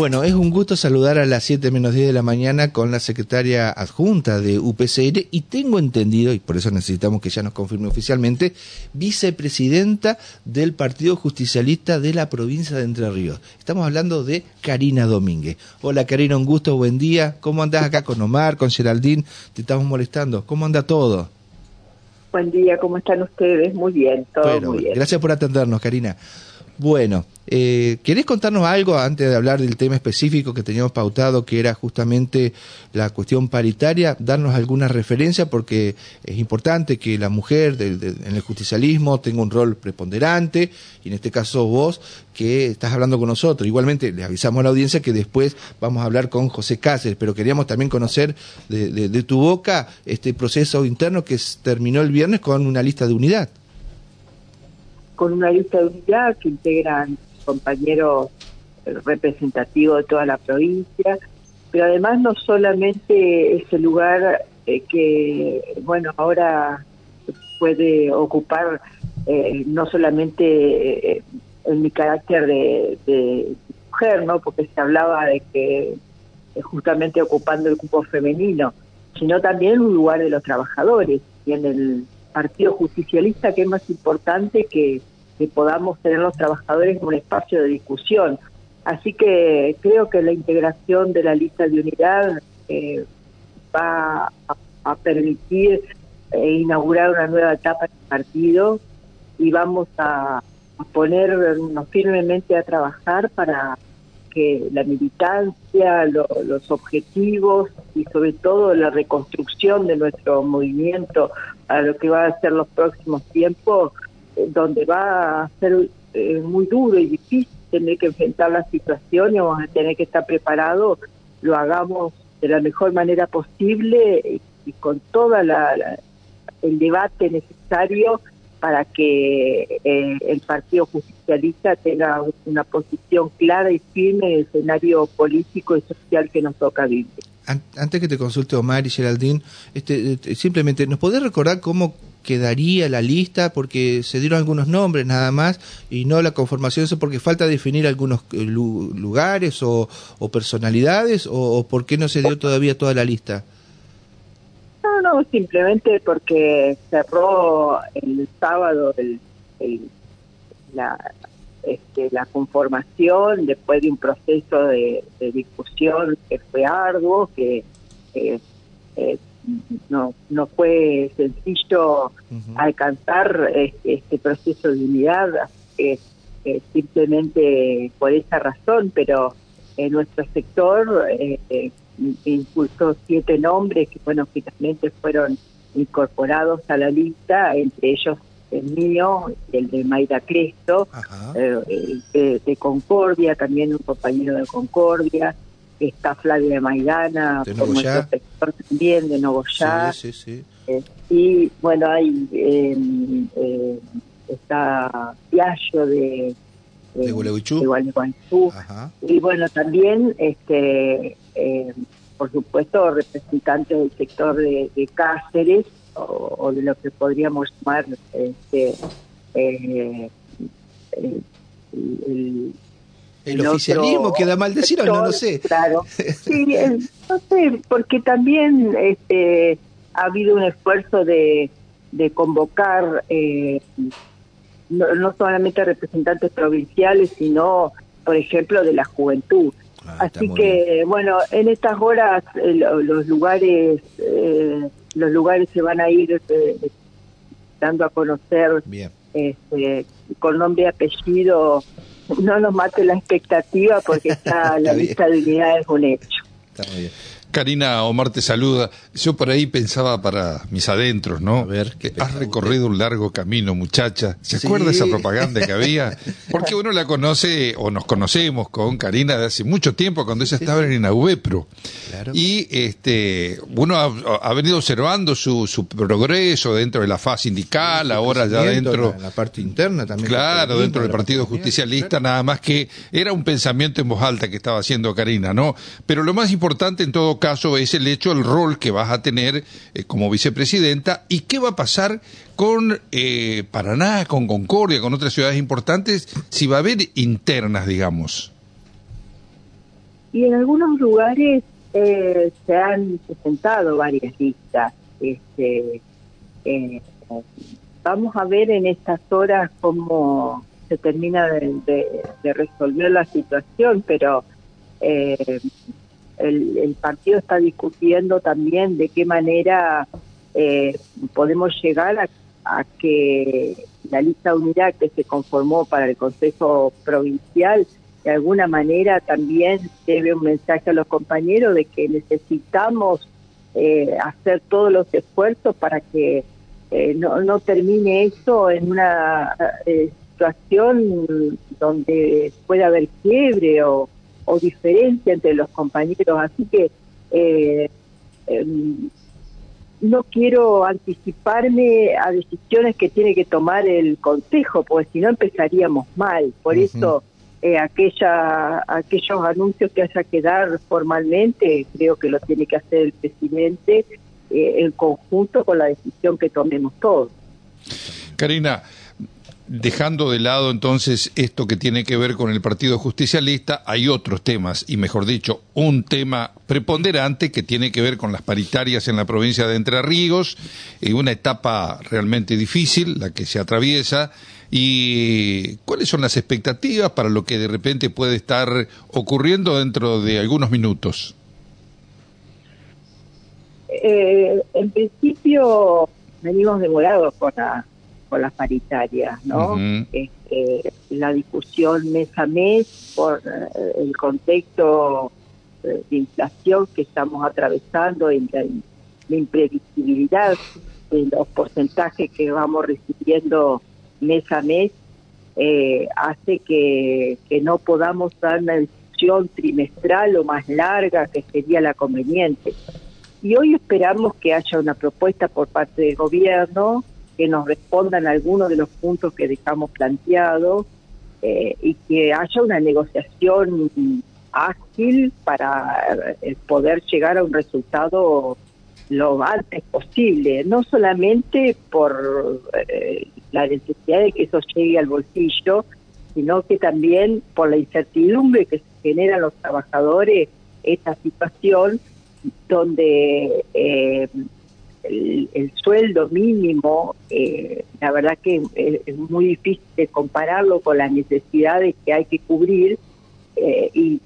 Bueno, es un gusto saludar a las 7 menos 10 de la mañana con la secretaria adjunta de UPCR y tengo entendido, y por eso necesitamos que ya nos confirme oficialmente, vicepresidenta del Partido Justicialista de la provincia de Entre Ríos. Estamos hablando de Karina Domínguez. Hola Karina, un gusto, buen día. ¿Cómo andás acá con Omar, con Geraldine? Te estamos molestando. ¿Cómo anda todo? Buen día, ¿cómo están ustedes? Muy bien, todo muy bien. Gracias por atendernos, Karina. Bueno, eh, ¿querés contarnos algo antes de hablar del tema específico que teníamos pautado, que era justamente la cuestión paritaria? Darnos alguna referencia, porque es importante que la mujer en el justicialismo tenga un rol preponderante, y en este caso vos, que estás hablando con nosotros. Igualmente, le avisamos a la audiencia que después vamos a hablar con José Cáceres, pero queríamos también conocer de, de tu boca este proceso interno que terminó el viernes con una lista de unidad con una lista de unidad que integran compañeros representativos de toda la provincia, pero además no solamente ese lugar eh, que, bueno, ahora puede ocupar eh, no solamente eh, en mi carácter de, mujer, ¿no? Porque se hablaba de que justamente ocupando el cupo femenino, sino también un lugar de los trabajadores y en el Partido Justicialista que es más importante que que podamos tener los trabajadores en un espacio de discusión. Así que creo que la integración de la lista de unidad eh, va a, permitir eh, inaugurar una nueva etapa del partido y vamos a, ponernos firmemente a trabajar para que la militancia, los objetivos y sobre todo la reconstrucción de nuestro movimiento a lo que va a ser los próximos tiempos donde va a ser eh, muy duro y difícil tener que enfrentar la situación y vamos a tener que estar preparados, lo hagamos de la mejor manera posible y, con toda la, el debate necesario para que eh, el Partido Justicialista tenga una posición clara y firme en el escenario político y social que nos toca vivir. Antes que te consulte Omar y Geraldine, este, este simplemente, ¿nos podés recordar cómo quedaría la lista porque se dieron algunos nombres nada más y no la conformación eso porque falta definir algunos eh, lugares o, personalidades o, por qué no se dio todavía toda la lista. No no simplemente porque cerró el sábado el, la este, la conformación después de un proceso de, discusión que fue arduo que eh, no no fue sencillo alcanzar este, este, proceso de unidad eh, simplemente por esa razón pero en nuestro sector eh, eh, impulsó siete nombres que bueno finalmente fueron incorporados a la lista entre ellos el mío el de Mayra Cresto de Concordia también un compañero de Concordia está Flavia Maidana, por nuestro sector también, de Nogoyá. Sí, sí, eh, y bueno, hay eh, eh, está Piaggio de, de Gualeguaychú. Y bueno, también, este por supuesto, representantes del sector de, Cáceres, o, de lo que podríamos llamar este, el el, oficialismo queda mal decir o no lo sé. Claro. Sí, no sé, porque también este, ha habido un esfuerzo de, de convocar eh, no, solamente representantes provinciales, sino, por ejemplo, de la juventud. Ah, Así que, bueno, en estas horas eh, los lugares eh, los lugares se van a ir dando a conocer Este, con nombre y apellido no nos mate la expectativa porque está, la lista de unidades un hecho. Está muy bien. Karina, Omar te saluda. Yo por ahí pensaba para mis adentros, ¿no? A ver, que has recorrido un largo camino, muchacha. ¿Se acuerda esa propaganda que había? Porque uno la conoce, o nos conocemos con Karina de hace mucho tiempo, cuando ella estaba en Inaubepro. Claro. Y este, uno ha, venido observando su, su, progreso dentro de la fase sindical, ahora ya dentro. En la parte interna también. Claro, dentro del Partido Justicialista, nada más que era un pensamiento en voz alta que estaba haciendo Karina, ¿no? Pero lo más importante en todo caso es el hecho, el rol que vas a tener eh, como vicepresidenta y qué va a pasar con eh, Paraná, con Concordia, con otras ciudades importantes, si va a haber internas, digamos. Y en algunos lugares eh, se han presentado varias listas. Este, eh, vamos a ver en estas horas cómo se termina de, resolver la situación, pero eh, el, partido está discutiendo también de qué manera podemos llegar a, a, que la lista unidad que se conformó para el Consejo Provincial de alguna manera también debe un mensaje a los compañeros de que necesitamos eh, hacer todos los esfuerzos para que eh, no, no termine esto en una eh, situación donde pueda haber quiebre o, o, diferencia entre los compañeros. Así que em, no quiero anticiparme a decisiones que tiene que tomar el Consejo, porque si no empezaríamos mal. Por eso eh, aquella, aquellos anuncios que haya que dar formalmente, creo que lo tiene que hacer el presidente eh, en conjunto con la decisión que tomemos todos. Karina, dejando de lado entonces esto que tiene que ver con el Partido Justicialista, hay otros temas, y mejor dicho, un tema preponderante que tiene que ver con las paritarias en la provincia de Entre Ríos, y una etapa realmente difícil, la que se atraviesa, y cuáles son las expectativas para lo que de repente puede estar ocurriendo dentro de algunos minutos. Eh, en principio venimos demorados con, la, con las paritarias, ¿no? Este, la discusión mes a mes por eh, el contexto eh, de inflación que estamos atravesando y la, la imprevisibilidad de los porcentajes que vamos recibiendo mes a mes eh, hace que, que no podamos dar una discusión trimestral o más larga que sería la conveniente. Y hoy esperamos que haya una propuesta por parte del gobierno que nos respondan algunos de los puntos que dejamos planteados eh, y que haya una negociación ágil para eh, poder llegar a un resultado lo antes posible, no solamente por eh, la necesidad de que eso llegue al bolsillo, sino que también por la incertidumbre que se genera los trabajadores esta situación donde eh, el, sueldo mínimo, eh, la verdad que es, muy difícil de compararlo con las necesidades que hay que cubrir y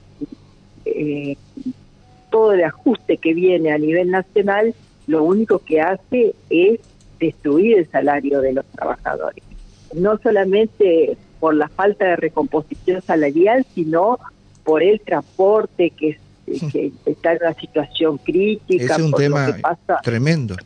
todo el ajuste que viene a nivel nacional, lo único que hace es destruir el salario de los trabajadores. No solamente por la falta de recomposición salarial, sino por el transporte que, está en una situación crítica. Es un tema tremendo.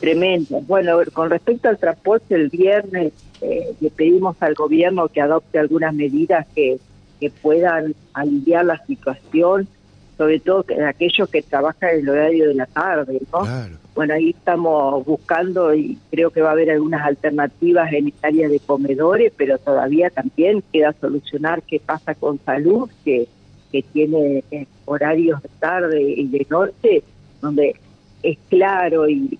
Tremendo. Bueno, con respecto al transporte, el viernes eh, le pedimos al gobierno que adopte algunas medidas que, que puedan aliviar la situación sobre todo aquellos que trabajan en el horario de la tarde, ¿no? Bueno, ahí estamos buscando y creo que va a haber algunas alternativas en áreas de comedores, pero todavía también queda solucionar qué pasa con salud, que, que tiene eh, horarios de tarde y de noche, donde es claro y,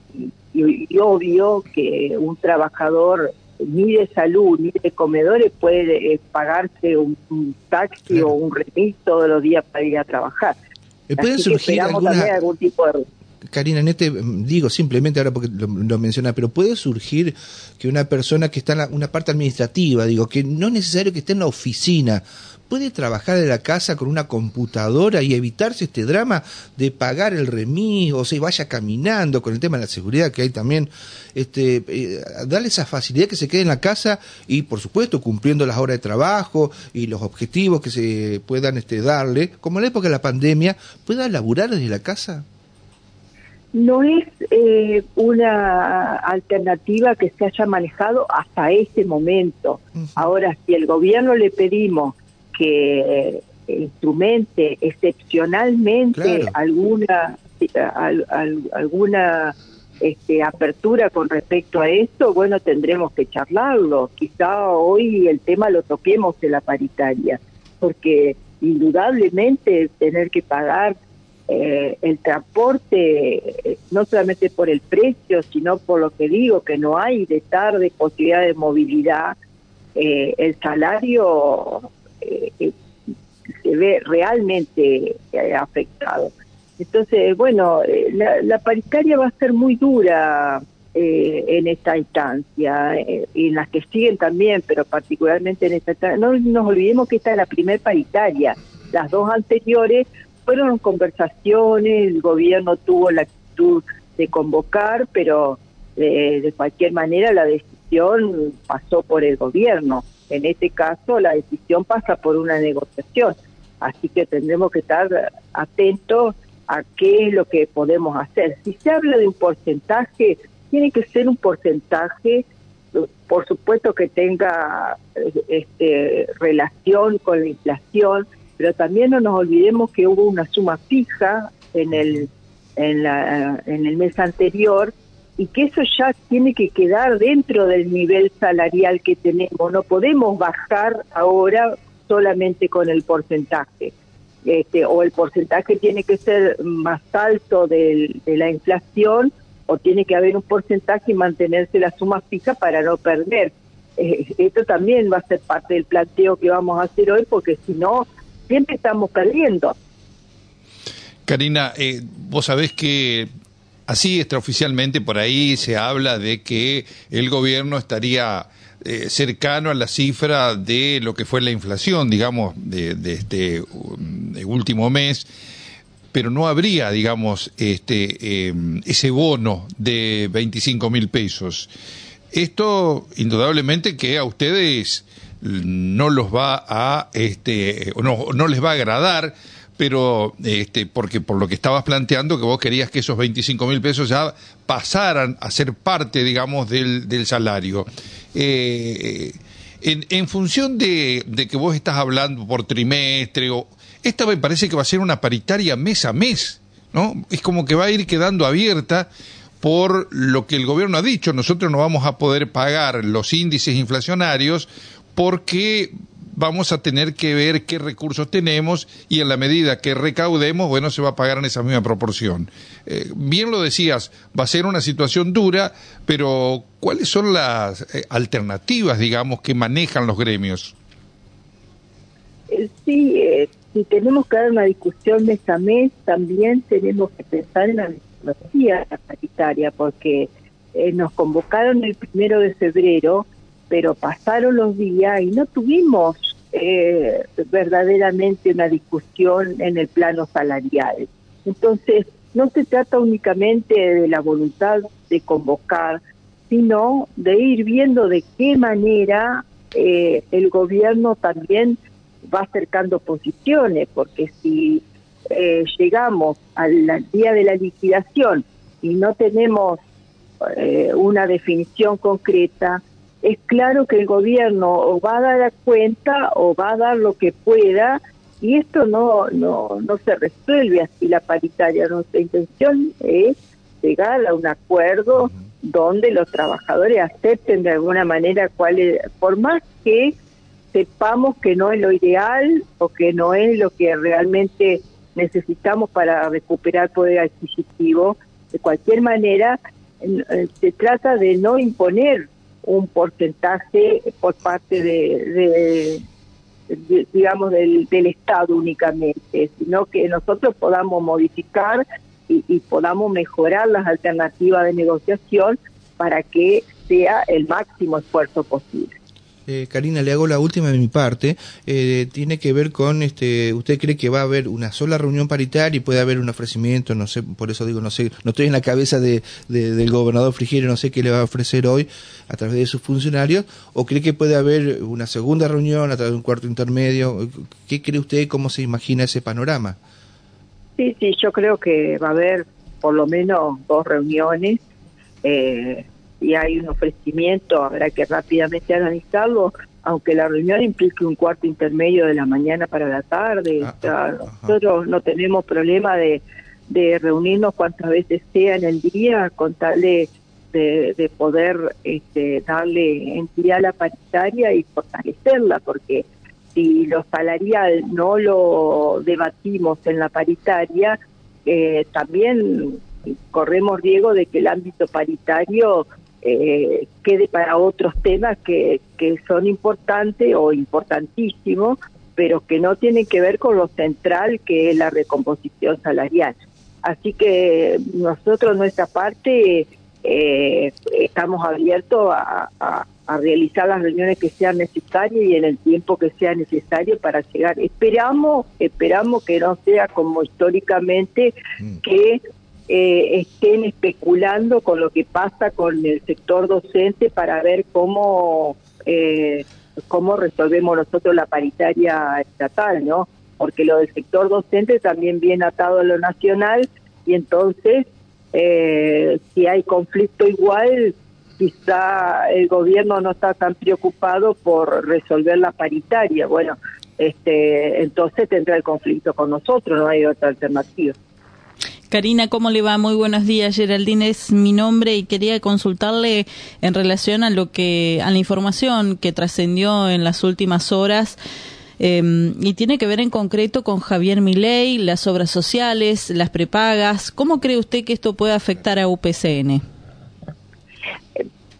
obvio que un trabajador ni de salud ni de comedores puede eh, pagarse un, taxi o un remis todos los días para ir a trabajar. ¿Puede surgir algún tipo de... Karina, en este, digo simplemente ahora porque lo, menciona, pero puede surgir que una persona que está en una parte administrativa, digo, que no es necesario que esté en la oficina, puede trabajar en la casa con una computadora y evitarse este drama de pagar el remis o se vaya caminando con el tema de la seguridad que hay también, este, eh, darle esa facilidad que se quede en la casa y por supuesto cumpliendo las horas de trabajo y los objetivos que se puedan este, darle, como en la época de la pandemia, pueda laburar desde la casa no es eh, una alternativa que se haya manejado hasta este momento. Ahora, si el gobierno le pedimos que instrumente excepcionalmente alguna alguna este, apertura con respecto a esto, bueno, tendremos que charlarlo. Quizá hoy el tema lo toquemos en la paritaria, porque indudablemente tener que pagar eh, el transporte, eh, no solamente por el precio, sino por lo que digo, que no hay de tarde posibilidad de movilidad, eh, el salario se ve realmente afectado. Entonces, bueno, la, paritaria va a ser muy dura en esta instancia y en las que siguen también, pero particularmente en esta No nos olvidemos que esta es la primer paritaria. Las dos anteriores fueron conversaciones, el gobierno tuvo la actitud de convocar, pero de cualquier manera la decisión pasó por el gobierno. En este caso la decisión pasa por una negociación, así que tendremos que estar atentos a qué es lo que podemos hacer. Si se habla de un porcentaje, tiene que ser un porcentaje, por supuesto que tenga este, relación con la inflación, pero también no nos olvidemos que hubo una suma fija en el en, la, en el mes anterior y que eso ya tiene que quedar dentro del nivel salarial que tenemos. No podemos bajar ahora solamente con el porcentaje. Este, o el porcentaje tiene que ser más alto de la inflación o tiene que haber un porcentaje y mantenerse la suma fija para no perder. Eh, esto también va a ser parte del planteo que vamos a hacer hoy porque si no, siempre estamos perdiendo. Karina, eh, vos sabés que así extraoficialmente por ahí se habla de que el gobierno estaría eh, cercano a la cifra de lo que fue la inflación, digamos, de, este último mes, pero no habría, digamos, este, em, ese bono de 25 mil pesos. Esto, indudablemente, que a ustedes no los va a, este, no, no les va a agradar pero este, porque por lo que estabas planteando, que vos querías que esos 25 mil pesos ya pasaran a ser parte, digamos, del, del salario. Eh, en, en, función de, de, que vos estás hablando por trimestre, o, esta me parece que va a ser una paritaria mes a mes, ¿no? Es como que va a ir quedando abierta por lo que el gobierno ha dicho. Nosotros no vamos a poder pagar los índices inflacionarios porque vamos a tener que ver qué recursos tenemos y en la medida que recaudemos, bueno, se va a pagar en esa misma proporción. Eh, bien lo decías, va a ser una situación dura, pero ¿cuáles son las eh, alternativas, digamos, que manejan los gremios? Eh, sí, si tenemos que dar una discusión mes a mes, también tenemos que pensar en la metodología sanitaria, porque nos convocaron el primero de febrero, pero pasaron los días y no tuvimos eh, verdaderamente una discusión en el plano salarial. Entonces, no se trata únicamente de la voluntad de convocar, sino de ir viendo de qué manera eh, el gobierno también va acercando posiciones, porque si eh, llegamos al día de la liquidación y no tenemos una definición concreta, es claro que el gobierno va a dar cuenta o va a dar lo que pueda y esto no no no se resuelve así la paritaria. Nuestra intención es llegar a un acuerdo donde los trabajadores acepten de alguna manera cuál es, por más que sepamos que no es lo ideal o que no es lo que realmente necesitamos para recuperar poder adquisitivo, de cualquier manera eh, se trata de no imponer un porcentaje por parte de, digamos, del, del, Estado únicamente, sino que nosotros podamos modificar y, y podamos mejorar las alternativas de negociación para que sea el máximo esfuerzo posible. Eh, Karina, le hago la última de mi parte. Eh, tiene que ver con, este, ¿usted cree que va a haber una sola reunión paritaria y puede haber un ofrecimiento? No sé, por eso digo, no sé, no estoy en la cabeza de, del gobernador Frigiero, no sé qué le va a ofrecer hoy a través de sus funcionarios. ¿O cree que puede haber una segunda reunión a través de un cuarto intermedio? ¿Qué cree usted? ¿Cómo se imagina ese panorama? Sí, sí, yo creo que va a haber por lo menos dos reuniones. Eh, y hay un ofrecimiento, habrá que rápidamente analizarlo, aunque la reunión implique un cuarto intermedio de la mañana para la tarde. Ah, nosotros no tenemos problema de, de reunirnos cuantas veces sea en el día, con tal de, de, poder este, darle entidad a la paritaria y fortalecerla, porque si lo salarial no lo debatimos en la paritaria, eh, también corremos riesgo de que el ámbito paritario eh, quede para otros temas que, que son importantes o importantísimos pero que no tienen que ver con lo central que es la recomposición salarial. Así que nosotros, nuestra parte, eh, estamos abiertos a, realizar las reuniones que sean necesarias y en el tiempo que sea necesario para llegar. Esperamos, esperamos que no sea como históricamente mm. que eh, estén especulando con lo que pasa con el sector docente para ver cómo eh, cómo resolvemos nosotros la paritaria estatal, ¿no? Porque lo del sector docente también viene atado a lo nacional y entonces eh, si hay conflicto igual, quizá el gobierno no está tan preocupado por resolver la paritaria. Bueno, este, entonces tendrá el conflicto con nosotros, no hay otra alternativa. Karina, ¿cómo le va? Muy buenos días. Geraldine es mi nombre y quería consultarle en relación a lo que a la información que trascendió en las últimas horas em, y tiene que ver en concreto con Javier Milei, las obras sociales, las prepagas. ¿Cómo cree usted que esto puede afectar a UPCN?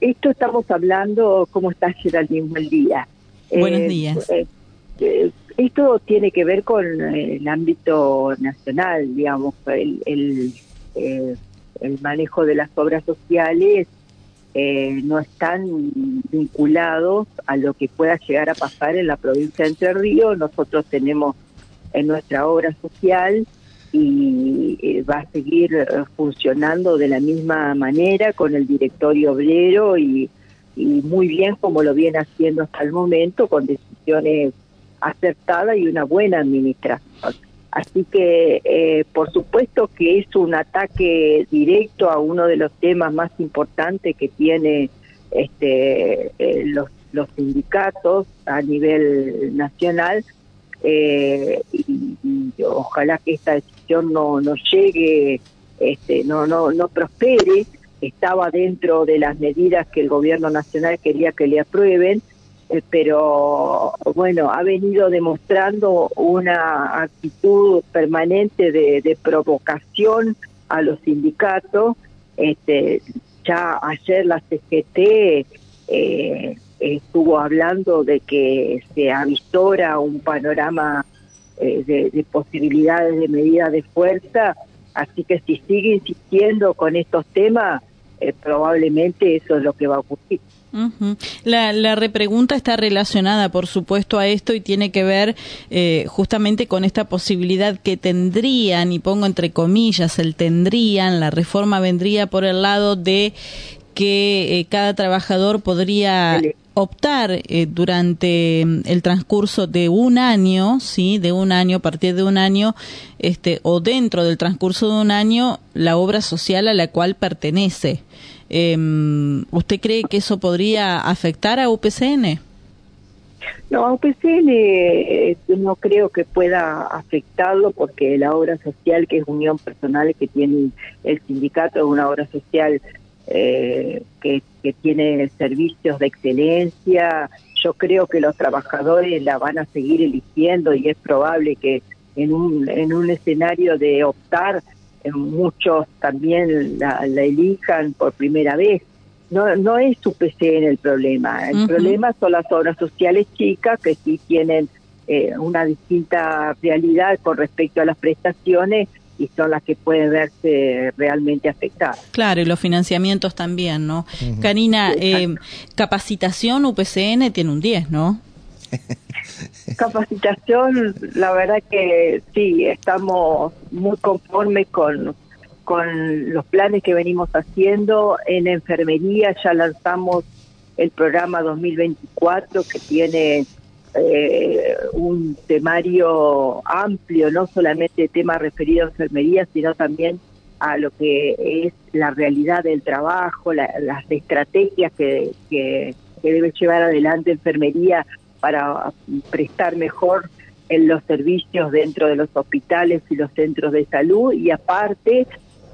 Esto estamos hablando, ¿cómo está Geraldine? Buen día. Buenos eh, días. Eh, eh, esto tiene que ver con eh, el ámbito nacional, digamos, el, el, eh, manejo de las obras sociales eh, no están vinculados a lo que pueda llegar a pasar en la provincia de Entre Ríos. Nosotros tenemos en nuestra obra social y va a seguir funcionando de la misma manera con el directorio obrero y, y muy bien como lo viene haciendo hasta el momento con decisiones acertada y una buena administración. Así que, eh, por supuesto que es un ataque directo a uno de los temas más importantes que tiene este, eh, los, los sindicatos a nivel nacional. Eh, y, ojalá que esta decisión no, no llegue, este, no, no, no prospere. Estaba dentro de las medidas que el gobierno nacional quería que le aprueben eh, pero bueno, ha venido demostrando una actitud permanente de, provocación a los sindicatos. Este, ya ayer la CGT eh, estuvo hablando de que se avistora un panorama eh, de, posibilidades de medidas de fuerza, así que si sigue insistiendo con estos temas, probablemente eso es lo que va a ocurrir. La, la, repregunta está relacionada, por supuesto, a esto y tiene que ver eh, justamente con esta posibilidad que tendrían, y pongo entre comillas el tendrían, la reforma vendría por el lado de que eh, cada trabajador podría optar eh, durante mm, el transcurso de un año, sí, de un año, a partir de un año, este, o dentro del transcurso de un año, la obra social a la cual pertenece. Eh, ¿Usted cree que eso podría afectar a UPCN? No, a UPCN eh, no creo que pueda afectarlo porque la obra social, que es unión personal que tiene el sindicato, es una obra social eh, que, que tiene servicios de excelencia. Yo creo que los trabajadores la van a seguir eligiendo y es probable que en un, en un escenario de optar muchos también la, elijan por primera vez. No, no es su PC en el problema, el problema son las obras sociales chicas que sí tienen eh, una distinta realidad con respecto a las prestaciones y son las que pueden verse realmente afectadas. Claro, y los financiamientos también, ¿no? Karina, eh, capacitación UPCN tiene un 10, ¿no? Capacitación, la verdad que sí, estamos muy conformes con, con los planes que venimos haciendo. En enfermería ya lanzamos el programa 2024 que tiene eh, un temario amplio, no solamente temas referidos a enfermería, sino también a lo que es la realidad del trabajo, las estrategias que, que, que debe llevar adelante enfermería para prestar mejor en los servicios dentro de los hospitales y los centros de salud y aparte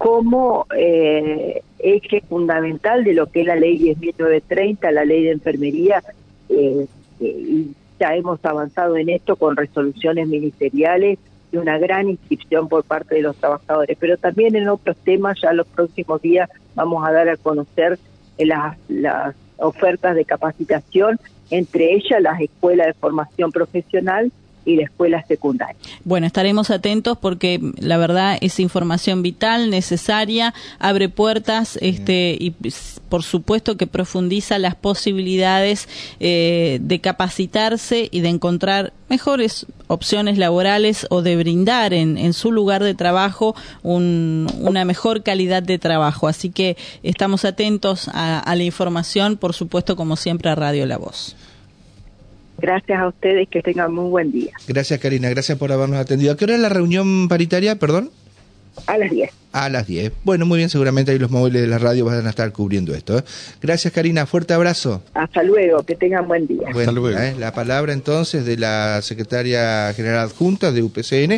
como eh, eje fundamental de lo que es la ley 10.930, la ley de enfermería, eh, y hemos avanzado en esto con resoluciones ministeriales y una gran inscripción por parte de los trabajadores, pero también en otros temas ya los próximos días vamos a dar a conocer las, las ofertas de capacitación entre ellas las escuelas de formación profesional y la escuela secundaria. Bueno, estaremos atentos porque la verdad es información vital, necesaria, abre puertas este, y por supuesto que profundiza las posibilidades eh, de capacitarse y de encontrar mejores opciones laborales o de brindar en, en su lugar de trabajo una mejor calidad de trabajo. Así que estamos atentos a, a la información, por supuesto, como siempre, a Radio La Voz. Gracias a ustedes, que tengan muy buen día. Gracias, Karina, gracias por habernos atendido. ¿A qué hora es la reunión paritaria, perdón? A las 10. A las 10. Bueno, muy bien, seguramente ahí los móviles de la radio van a estar cubriendo esto. ¿eh? Gracias, Karina, fuerte abrazo. Hasta luego, que tengan buen día. Hasta luego. ¿eh? La palabra entonces de la secretaria general adjunta de UPCN.